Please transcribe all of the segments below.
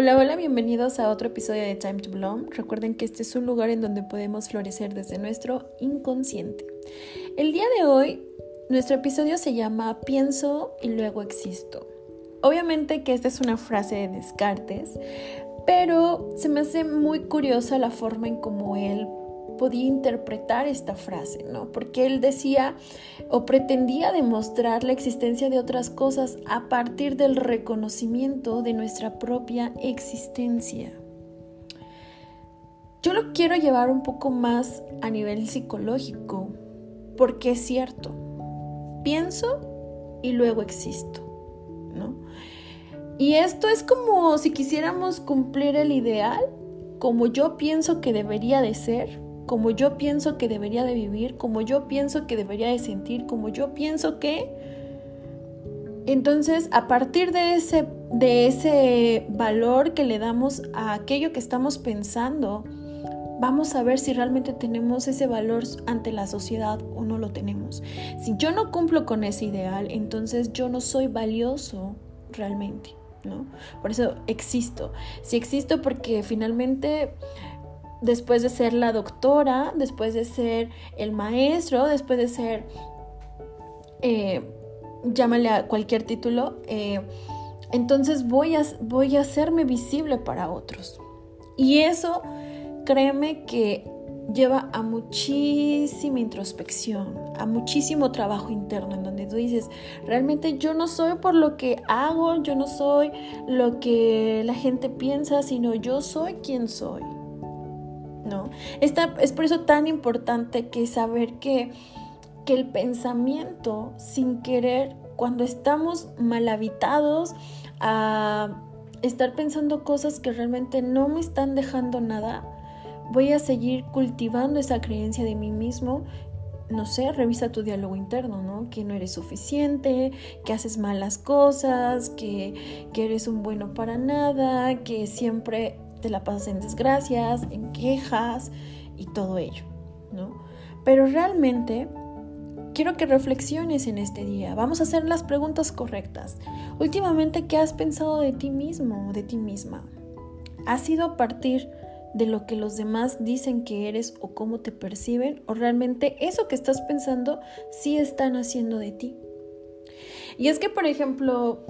Hola, hola, bienvenidos a otro episodio de Time to Bloom. Recuerden que este es un lugar en donde podemos florecer desde nuestro inconsciente. El día de hoy, nuestro episodio se llama Pienso y luego existo. Obviamente que esta es una frase de Descartes, pero se me hace muy curiosa la forma en cómo él podía interpretar esta frase, ¿no? Porque él decía o pretendía demostrar la existencia de otras cosas a partir del reconocimiento de nuestra propia existencia. Yo lo quiero llevar un poco más a nivel psicológico, porque es cierto, pienso y luego existo, ¿no? Y esto es como si quisiéramos cumplir el ideal, como yo pienso que debería de ser, como yo pienso que debería de vivir, como yo pienso que debería de sentir, como yo pienso que... Entonces, a partir de ese, de ese valor que le damos a aquello que estamos pensando, vamos a ver si realmente tenemos ese valor ante la sociedad o no lo tenemos. Si yo no cumplo con ese ideal, entonces yo no soy valioso realmente, ¿no? Por eso existo. Si existo porque finalmente después de ser la doctora, después de ser el maestro, después de ser, eh, llámale a cualquier título, eh, entonces voy a, voy a hacerme visible para otros. Y eso, créeme que lleva a muchísima introspección, a muchísimo trabajo interno en donde tú dices, realmente yo no soy por lo que hago, yo no soy lo que la gente piensa, sino yo soy quien soy. ¿No? es por eso tan importante que saber que, que el pensamiento, sin querer, cuando estamos mal habitados a estar pensando cosas que realmente no me están dejando nada, voy a seguir cultivando esa creencia de mí mismo no sé, revisa tu diálogo interno, ¿no? Que no eres suficiente, que haces malas cosas, que, que, eres un bueno para nada, que siempre te la pasas en desgracias, en quejas y todo ello, ¿no? Pero realmente quiero que reflexiones en este día. Vamos a hacer las preguntas correctas. Últimamente, ¿qué has pensado de ti mismo o de ti misma? ¿Ha sido a partir de lo que los demás dicen que eres o cómo te perciben? ¿O realmente eso que estás pensando sí están haciendo de ti? Y es que, por ejemplo,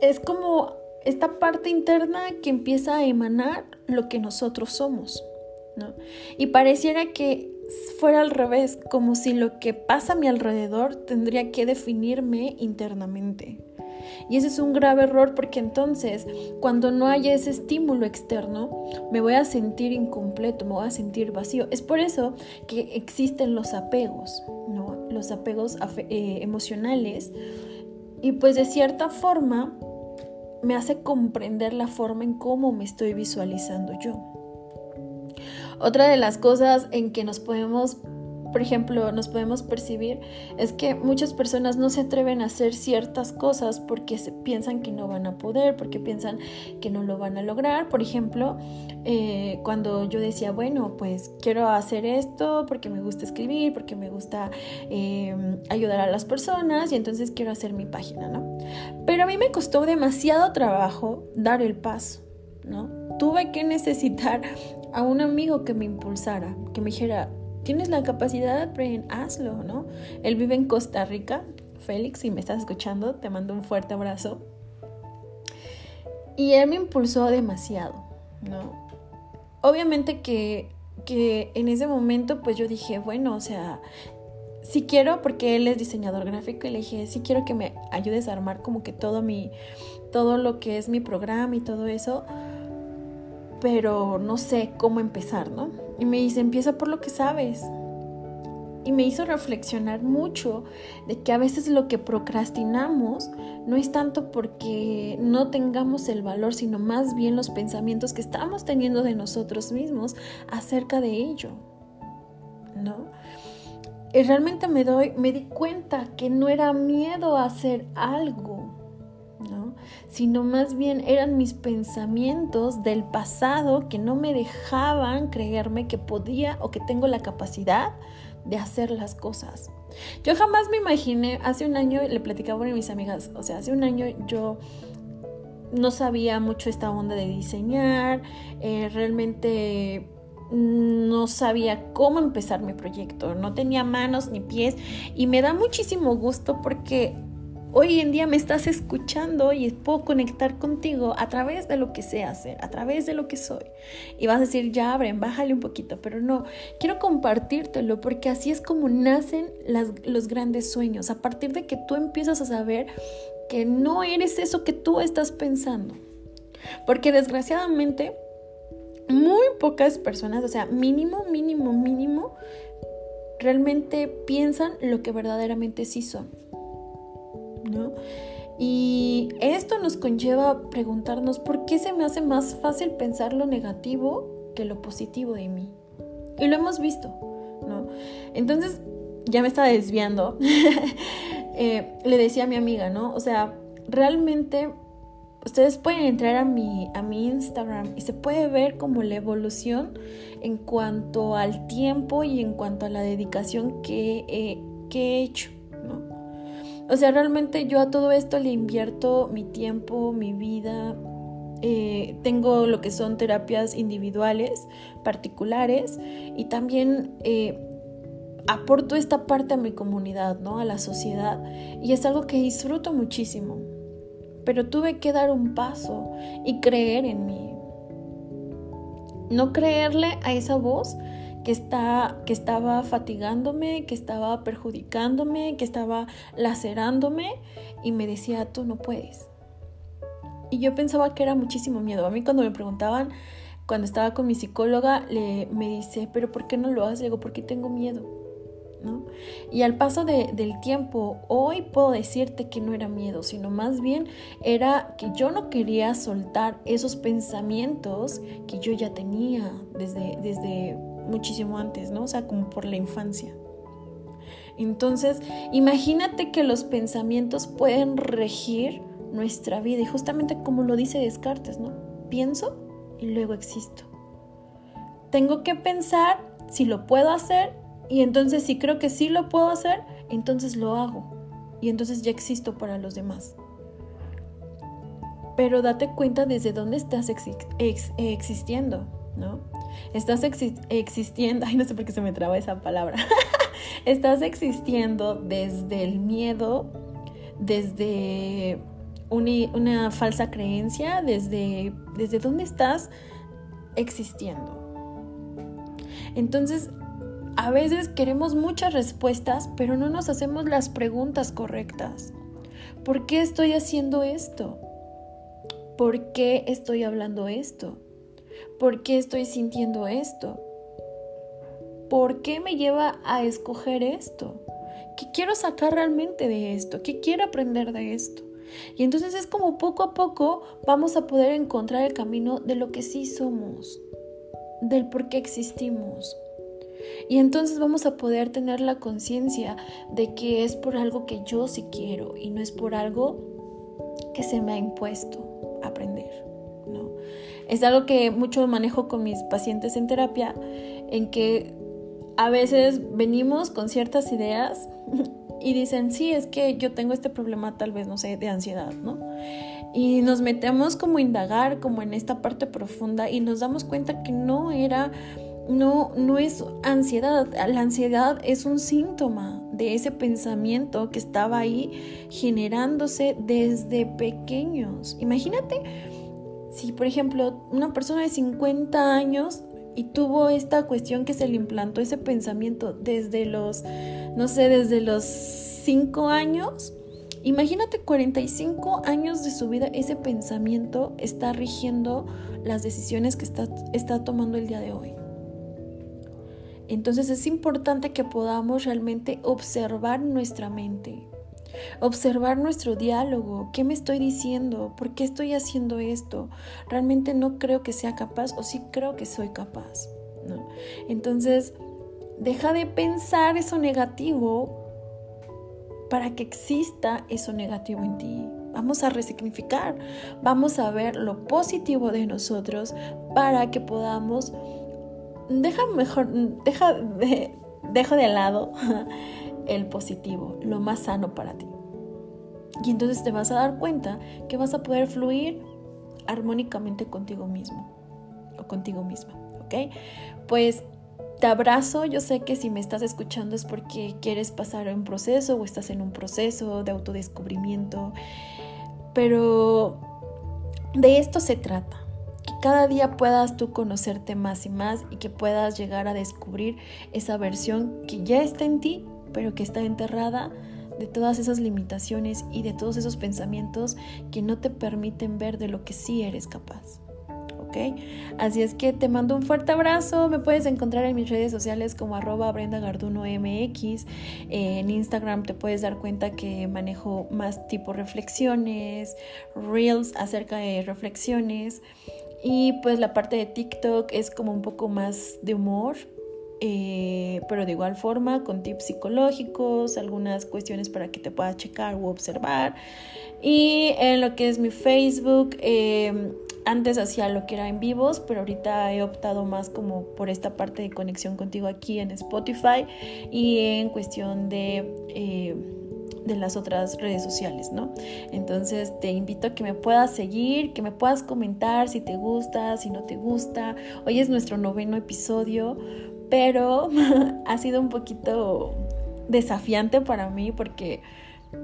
es como esta parte interna que empieza a emanar lo que nosotros somos, ¿no? Y pareciera que fuera al revés, como si lo que pasa a mi alrededor tendría que definirme internamente. Y ese es un grave error porque entonces cuando no haya ese estímulo externo me voy a sentir incompleto, me voy a sentir vacío. Es por eso que existen los apegos, ¿no? Los apegos eh, emocionales. Y pues de cierta forma me hace comprender la forma en cómo me estoy visualizando yo. Otra de las cosas en que nos podemos por ejemplo, nos podemos percibir es que muchas personas no se atreven a hacer ciertas cosas porque piensan que no van a poder, porque piensan que no lo van a lograr. Por ejemplo, eh, cuando yo decía, bueno, pues quiero hacer esto porque me gusta escribir, porque me gusta eh, ayudar a las personas y entonces quiero hacer mi página, ¿no? Pero a mí me costó demasiado trabajo dar el paso, ¿no? Tuve que necesitar a un amigo que me impulsara, que me dijera, tienes la capacidad, Brian, hazlo, ¿no? Él vive en Costa Rica. Félix, si me estás escuchando, te mando un fuerte abrazo. Y él me impulsó demasiado, ¿no? Obviamente que, que en ese momento pues yo dije, bueno, o sea, si quiero, porque él es diseñador gráfico, y le dije, si quiero que me ayudes a armar como que todo mi, todo lo que es mi programa y todo eso, pero no sé cómo empezar, ¿no? Y me dice, empieza por lo que sabes. Y me hizo reflexionar mucho de que a veces lo que procrastinamos no es tanto porque no tengamos el valor, sino más bien los pensamientos que estamos teniendo de nosotros mismos acerca de ello. ¿No? Y realmente me doy, me di cuenta que no era miedo a hacer algo, sino más bien eran mis pensamientos del pasado que no me dejaban creerme que podía o que tengo la capacidad de hacer las cosas. Yo jamás me imaginé, hace un año le platicaba a mis amigas, o sea, hace un año yo no sabía mucho esta onda de diseñar, eh, realmente no sabía cómo empezar mi proyecto, no tenía manos ni pies y me da muchísimo gusto porque hoy en día me estás escuchando y puedo conectar contigo a través de lo que sé hacer, a través de lo que soy. Y vas a decir, ya abren, bájale un poquito, pero no, quiero compartírtelo porque así es como nacen los grandes sueños, a partir de que tú empiezas a saber que no eres eso que tú estás pensando. Porque desgraciadamente muy pocas personas, o sea, mínimo, mínimo, mínimo, realmente piensan lo que verdaderamente sí son. Y esto nos conlleva a preguntarnos por qué se me hace más fácil pensar lo negativo que lo positivo de mí. Y lo hemos visto, ¿no? Entonces, ya me estaba desviando. Eh, le decía a mi amiga, ¿no? O sea, realmente ustedes pueden entrar a mi, a mi Instagram y se puede ver como la evolución en cuanto al tiempo y en cuanto a la dedicación que, he hecho. O sea, realmente yo a todo esto le invierto mi tiempo, mi vida. Eh, tengo lo que son terapias individuales, particulares, y también eh, aporto esta parte a mi comunidad, ¿no? A la sociedad. Y es algo que disfruto muchísimo pero tuve que dar un paso y creer en mí. No creerle a esa voz que, está, que estaba fatigándome, que estaba perjudicándome, que estaba lacerándome y me decía, tú no puedes. Y yo pensaba que era muchísimo miedo. A mí cuando me preguntaban, cuando estaba con mi psicóloga, le, me dice, pero ¿por qué no lo haces? Le digo, porque tengo miedo. Y al paso del tiempo, hoy puedo decirte que no era miedo, sino más bien era que yo no quería soltar esos pensamientos que yo ya tenía desde, desde muchísimo antes, ¿no? O sea, como por la infancia. Entonces, imagínate que los pensamientos pueden regir nuestra vida y justamente como lo dice Descartes, ¿no? Pienso y luego existo. Tengo que pensar si lo puedo hacer y entonces si creo que sí lo puedo hacer, entonces lo hago. Y entonces ya existo para los demás. Pero date cuenta desde dónde estás existiendo, ¿no? Estás existiendo, ay, no sé por qué se me traba esa palabra. estás existiendo desde el miedo, desde una, falsa creencia, desde, desde dónde estás existiendo. Entonces, a veces queremos muchas respuestas, pero no nos hacemos las preguntas correctas. ¿Por qué estoy haciendo esto? ¿Por qué estoy hablando esto? ¿Por qué estoy sintiendo esto? ¿Por qué me lleva a escoger esto? ¿Qué quiero sacar realmente de esto? ¿Qué quiero aprender de esto? Y entonces es como poco a poco vamos a poder encontrar el camino de lo que sí somos, del por qué existimos. Y entonces vamos a poder tener la conciencia de que es por algo que yo sí quiero y no es por algo que se me ha impuesto aprender. ¿No? Es algo que mucho manejo con mis pacientes en terapia, en que a veces venimos con ciertas ideas y dicen, sí, es que yo tengo este problema tal vez, no sé, de ansiedad, ¿no? Y nos metemos como a indagar, como en esta parte profunda y nos damos cuenta que no era no, no es ansiedad, la ansiedad es un síntoma de ese pensamiento que estaba ahí generándose desde pequeños. Imagínate si, por ejemplo, una persona de 50 años y tuvo esta cuestión que se le implantó ese pensamiento desde los, no sé, desde los 5 años. Imagínate 45 años de su vida, ese pensamiento está rigiendo las decisiones que está, está tomando el día de hoy. Entonces es importante que podamos realmente observar nuestra mente, observar nuestro diálogo, qué me estoy diciendo, por qué estoy haciendo esto, realmente no creo que sea capaz o sí creo que soy capaz. Entonces, deja de pensar eso negativo para que exista eso negativo en ti. Vamos a resignificar, vamos a ver lo positivo de nosotros para que podamos deja mejor, deja de, de lado el positivo, lo más sano para ti. Y entonces te vas a dar cuenta que vas a poder fluir armónicamente contigo mismo o contigo misma, ¿ok? Pues te abrazo, yo sé que si me estás escuchando es porque quieres pasar un proceso o estás en un proceso de autodescubrimiento, pero de esto se trata, que cada día puedas tú conocerte más y más y que puedas llegar a descubrir esa versión que ya está en ti, pero que está enterrada de todas esas limitaciones y de todos esos pensamientos que no te permiten ver de lo que sí eres capaz. Así es que te mando un fuerte abrazo. Me puedes encontrar en mis redes sociales como arroba Brenda MX. en Instagram te puedes dar cuenta que manejo más tipo reflexiones, reels acerca de reflexiones. Y pues la parte de TikTok es como un poco más de humor, eh, pero de igual forma con tips psicológicos, algunas cuestiones para que te puedas checar o observar. Y en lo que es mi Facebook, eh, antes hacía lo que era en vivos, pero ahorita he optado más como por esta parte de conexión contigo aquí en Spotify y en cuestión de... Eh, de las otras redes sociales, ¿no? Entonces te invito a que me puedas seguir, que me puedas comentar si te gusta, si no te gusta. Hoy es nuestro noveno episodio, pero ha sido un poquito desafiante para mí porque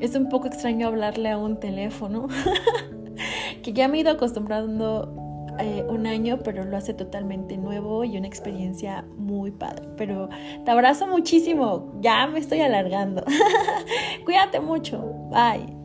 es un poco extraño hablarle a un teléfono. que ya me he ido acostumbrando eh, un año, pero lo hace totalmente nuevo y una experiencia muy padre. Pero te abrazo muchísimo, ya me estoy alargando. Cuídate mucho, bye.